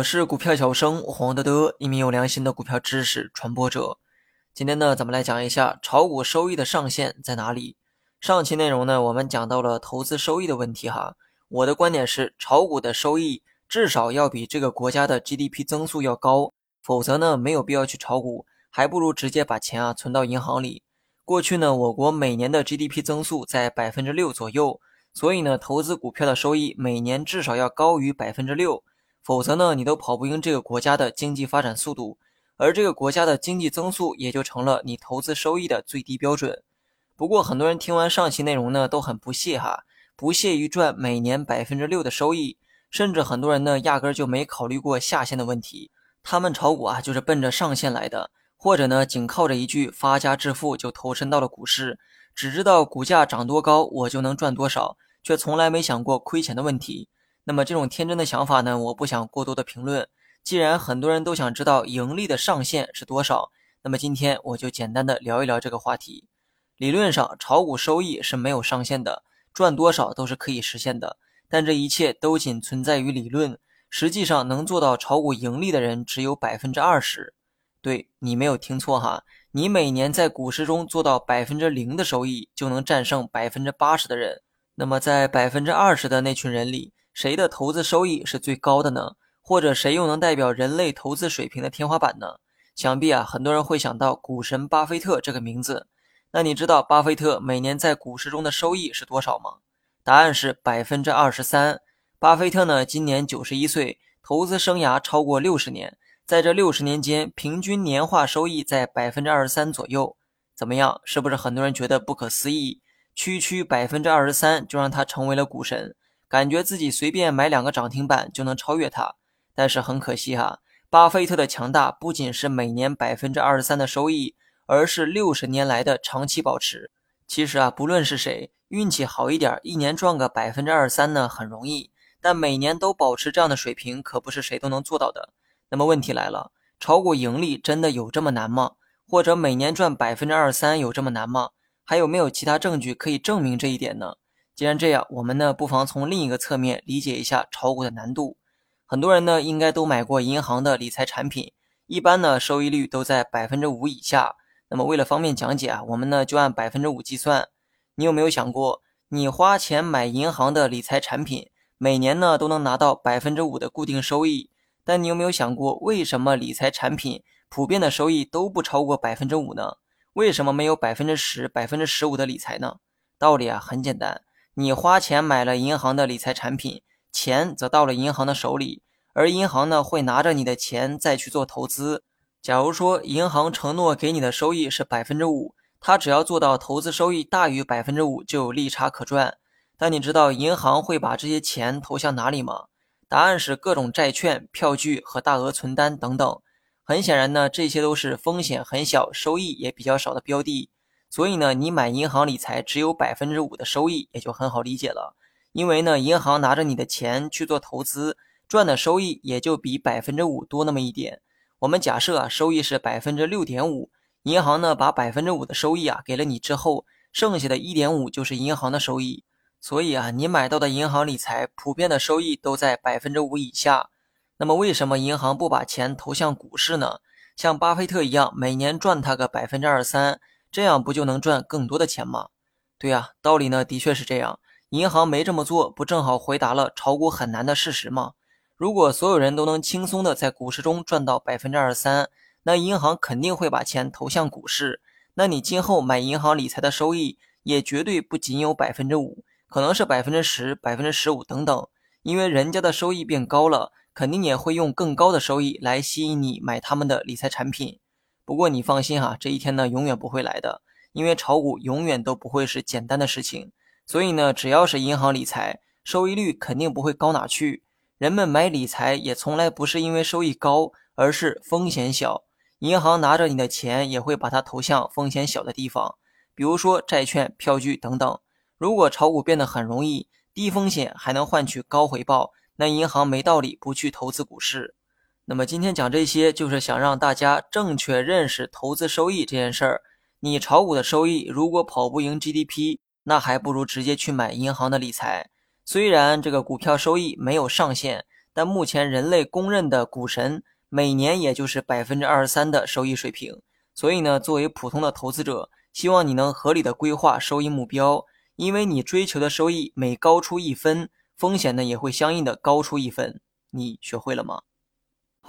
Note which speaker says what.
Speaker 1: 我是股票小生黄德德，一名有良心的股票知识传播者。今天呢，咱们来讲一下炒股收益的上限在哪里。上期内容呢，我们讲到了投资收益的问题哈。我的观点是，炒股的收益至少要比这个国家的 GDP 增速要高，否则呢，没有必要去炒股，还不如直接把钱啊存到银行里。过去呢，我国每年的 GDP 增速在百分之六左右，所以呢，投资股票的收益每年至少要高于百分之六。否则呢，你都跑不赢这个国家的经济发展速度，而这个国家的经济增速也就成了你投资收益的最低标准。不过，很多人听完上期内容呢，都很不屑哈，不屑于赚每年百分之六的收益，甚至很多人呢，压根就没考虑过下限的问题。他们炒股啊，就是奔着上限来的，或者呢，仅靠着一句发家致富就投身到了股市，只知道股价涨多高我就能赚多少，却从来没想过亏钱的问题。那么这种天真的想法呢，我不想过多的评论。既然很多人都想知道盈利的上限是多少，那么今天我就简单的聊一聊这个话题。理论上，炒股收益是没有上限的，赚多少都是可以实现的。但这一切都仅存在于理论，实际上能做到炒股盈利的人只有百分之二十。对你没有听错哈，你每年在股市中做到百分之零的收益，就能战胜百分之八十的人。那么在百分之二十的那群人里，谁的投资收益是最高的呢？或者谁又能代表人类投资水平的天花板呢？想必啊，很多人会想到股神巴菲特这个名字。那你知道巴菲特每年在股市中的收益是多少吗？答案是百分之二十三。巴菲特呢，今年九十一岁，投资生涯超过六十年，在这六十年间，平均年化收益在百分之二十三左右。怎么样？是不是很多人觉得不可思议？区区百分之二十三就让他成为了股神？感觉自己随便买两个涨停板就能超越他，但是很可惜哈，巴菲特的强大不仅是每年百分之二十三的收益，而是六十年来的长期保持。其实啊，不论是谁，运气好一点，一年赚个百分之二十三呢很容易，但每年都保持这样的水平，可不是谁都能做到的。那么问题来了，炒股盈利真的有这么难吗？或者每年赚百分之二十三有这么难吗？还有没有其他证据可以证明这一点呢？既然这样，我们呢不妨从另一个侧面理解一下炒股的难度。很多人呢应该都买过银行的理财产品，一般呢收益率都在百分之五以下。那么为了方便讲解啊，我们呢就按百分之五计算。你有没有想过，你花钱买银行的理财产品，每年呢都能拿到百分之五的固定收益？但你有没有想过，为什么理财产品普遍的收益都不超过百分之五呢？为什么没有百分之十、百分之十五的理财呢？道理啊很简单。你花钱买了银行的理财产品，钱则到了银行的手里，而银行呢会拿着你的钱再去做投资。假如说银行承诺给你的收益是百分之五，它只要做到投资收益大于百分之五，就有利差可赚。但你知道银行会把这些钱投向哪里吗？答案是各种债券、票据和大额存单等等。很显然呢，这些都是风险很小、收益也比较少的标的。所以呢，你买银行理财只有百分之五的收益，也就很好理解了。因为呢，银行拿着你的钱去做投资，赚的收益也就比百分之五多那么一点。我们假设啊，收益是百分之六点五，银行呢把百分之五的收益啊给了你之后，剩下的一点五就是银行的收益。所以啊，你买到的银行理财普遍的收益都在百分之五以下。那么为什么银行不把钱投向股市呢？像巴菲特一样，每年赚他个百分之二三。这样不就能赚更多的钱吗？对呀，道理呢的确是这样。银行没这么做，不正好回答了炒股很难的事实吗？如果所有人都能轻松的在股市中赚到百分之二三，那银行肯定会把钱投向股市。那你今后买银行理财的收益也绝对不仅有百分之五，可能是百分之十、百分之十五等等。因为人家的收益变高了，肯定也会用更高的收益来吸引你买他们的理财产品。不过你放心哈，这一天呢永远不会来的，因为炒股永远都不会是简单的事情。所以呢，只要是银行理财，收益率肯定不会高哪去。人们买理财也从来不是因为收益高，而是风险小。银行拿着你的钱，也会把它投向风险小的地方，比如说债券、票据等等。如果炒股变得很容易，低风险还能换取高回报，那银行没道理不去投资股市。那么今天讲这些，就是想让大家正确认识投资收益这件事儿。你炒股的收益如果跑不赢 GDP，那还不如直接去买银行的理财。虽然这个股票收益没有上限，但目前人类公认的股神每年也就是百分之二十三的收益水平。所以呢，作为普通的投资者，希望你能合理的规划收益目标，因为你追求的收益每高出一分，风险呢也会相应的高出一分。你学会了吗？